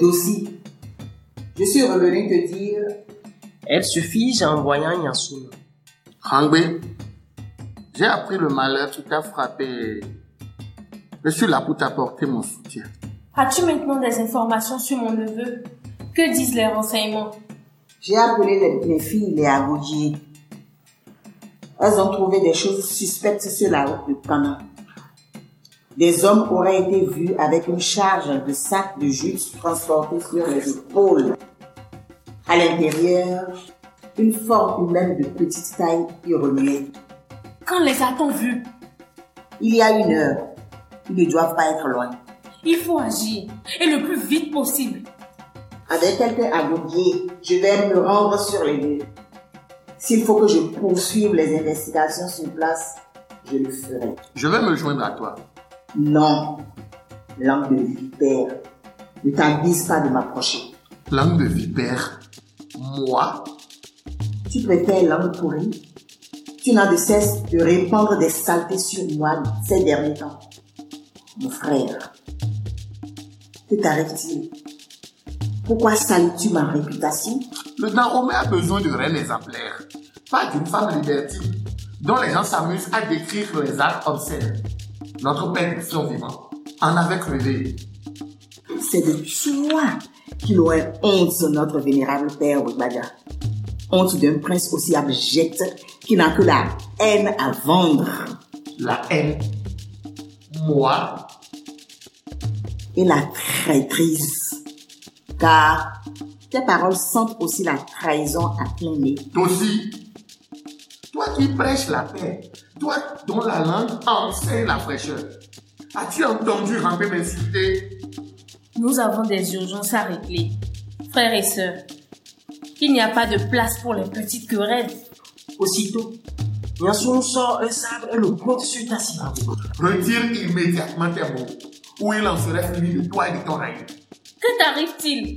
Dossi, je suis revenu te dire. Elle se fige en voyant Yasuna. Hangbe, j'ai appris le malheur qui t'a frappé. Je suis là pour t'apporter mon soutien. As-tu maintenant des informations sur mon neveu? Que disent les renseignements? J'ai appelé les, mes filles les Agodiers. Elles ont trouvé des choses suspectes sur la route de Cana. Des hommes auraient été vus avec une charge de sacs de jus transportés sur les épaules. À l'intérieur, une forme humaine de petite taille y remuait. Quand les a-t-on vus? Il y a une heure. Ils ne doivent pas être loin. Il faut agir, et le plus vite possible. Avec quelques agoudiers, je vais me rendre sur les lieux. S'il faut que je poursuive les investigations sur place, je le ferai. Je vais me joindre à toi. Non, langue de vipère, ne t'avise pas de m'approcher. Langue de vipère Moi? Tu préfères langue pourrie Tu n'as de cesse de répandre des saletés sur moi ces derniers temps. Mon frère, que t'arrive-t-il Pourquoi salis-tu ma réputation? Le Dahomey a besoin de reines exemplaires, pas d'une femme libertine dont les gens s'amusent à décrire les actes obscènes. Notre père est vivant en avait crevé. C'est de toi qu'il aurait honte sur notre vénérable père Wibada. Honte d'un prince aussi abject qui n'a que la haine à vendre. La haine Moi Et la traîtrise. Car tes paroles sentent aussi la trahison à plein nez. Aussi, toi qui prêches la paix, toi dont la langue enseigne la fraîcheur, as-tu entendu ramper m'insulter Nous avons des urgences à régler, frères et sœurs. Il n'y a pas de place pour les petites querelles. Aussitôt, Yansun sort un sabre et le pointe sur ta cible. Retire immédiatement tes mots, ou il en serait fini de toi et de ton règne. Que t'arrive-t-il?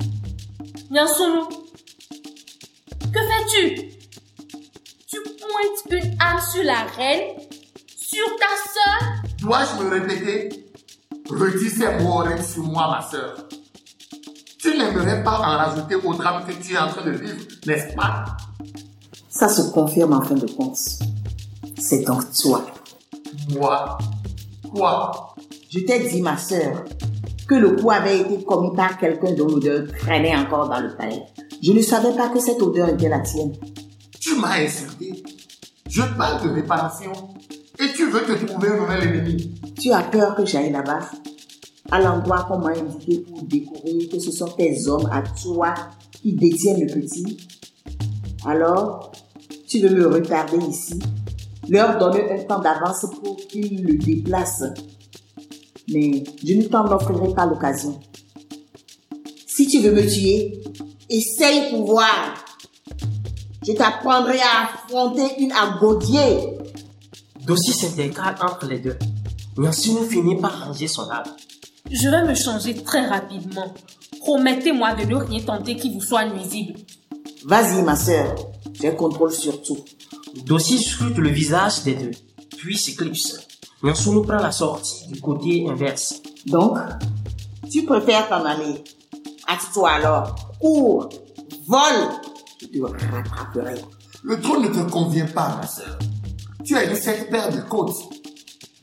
Nyansunu, que fais-tu? Tu pointes une arme sur la reine Sur ta sœur? Dois-je me répéter? Retire ces mots horribles sur moi, ma sœur. Tu n'aimerais pas en rajouter au drame que tu es en train de vivre, n'est-ce pas? Ça se confirme en fin de compte. C'est donc toi. Moi Quoi? Je t'ai dit, ma sœur, que le coup avait été commis par quelqu'un dont l'odeur traînait encore dans le palais. Je ne savais pas que cette odeur était la tienne. Tu m'as insulté. Je parle de réparation. Et tu veux te trouver un nouvel ennemi. Tu as peur que j'aille là-bas à l'endroit qu'on m'a indiqué pour découvrir que ce sont tes hommes à toi qui détiennent le petit. Alors, tu veux me retarder ici, leur donner un temps d'avance pour qu'ils le déplacent. Mais je ne t'en offrirai pas l'occasion. Si tu veux me tuer, essaye pour voir. Je t'apprendrai à affronter une agodier. Dossi s'intercale entre les deux. Yansunu finit par ranger son arme. Je vais me changer très rapidement. Promettez-moi de ne rien tenter qui vous soit nuisible. Vas-y, ma sœur. J'ai contrôle sur tout. Dossi scrute le visage des deux, puis s'éclipse. Yansunu prend la sortie du côté inverse. Donc, tu préfères t'en aller. Hâte-toi alors. Cours. Vole. Je te rattraperai. Le trône ne te convient pas, ma sœur. Tu es cette paire de côtes.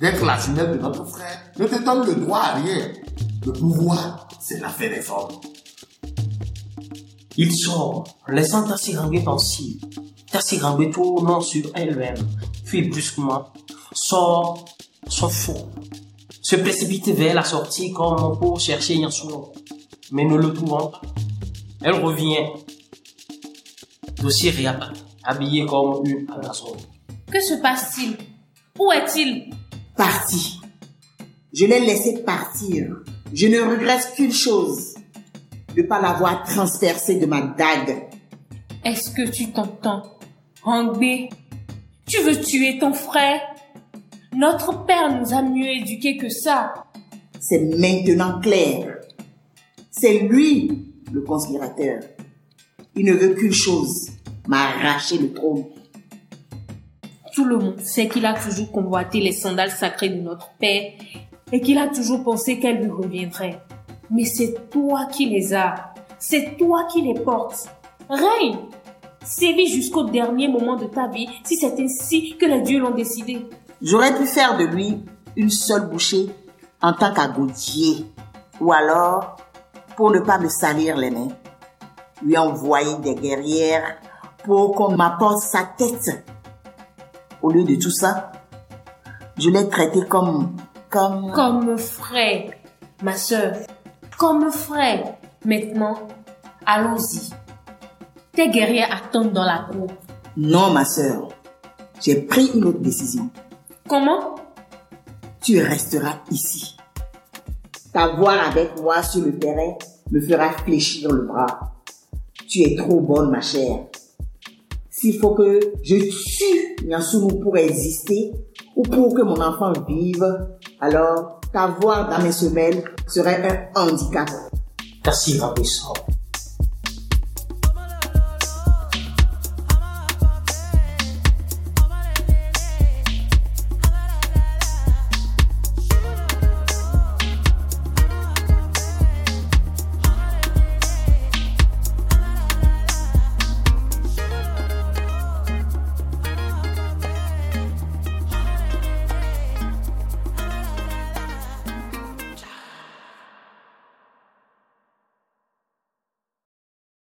D'être la jumelle de notre frère ne te donne le droit à rien. Le pouvoir, c'est l'affaire des formes. Il sort, laissant Tassirangé pensif. Tassirangé tournant sur elle-même, puis brusquement, sort son fou. Se précipite vers la sortie comme pour chercher Yansuno. Mais ne le trouvant pas. Elle revient. Dossier réapparaît, habillée comme une Amazone. Que se passe-t-il? Où est-il? Parti. Je l'ai laissé partir. Je ne regrette qu'une chose. De ne pas l'avoir transpercé de ma dague. Est-ce que tu t'entends? Hangbe, tu veux tuer ton frère? Notre père nous a mieux éduqués que ça. C'est maintenant clair. C'est lui le conspirateur. Il ne veut qu'une chose, m'arracher le trône. Tout le monde sait qu'il a toujours convoité les sandales sacrées de notre père et qu'il a toujours pensé qu'elles lui reviendraient. Mais c'est toi qui les as. C'est toi qui les portes. Règne. Sévis jusqu'au dernier moment de ta vie si c'est ainsi que les dieux l'ont décidé. J'aurais pu faire de lui une seule bouchée en tant qu'agodier. Ou alors, pour ne pas me salir les mains, lui envoyer des guerrières pour qu'on m'apporte sa tête. Au lieu de tout ça, je l'ai traité comme, comme, Comme frère, ma sœur. Comme frère. Maintenant, allons-y. Tes guerriers attendent dans la cour. non, ma sœur. J'ai pris une autre décision. Comment? Tu resteras ici. T'avoir avec moi sur le terrain me fera fléchir le bras. Tu es trop bonne, ma chère. S'il faut que je tue Nyansunu pour exister ou pour que mon enfant vive, alors t'avoir dans mes semelles serait un handicap. Rambé sort.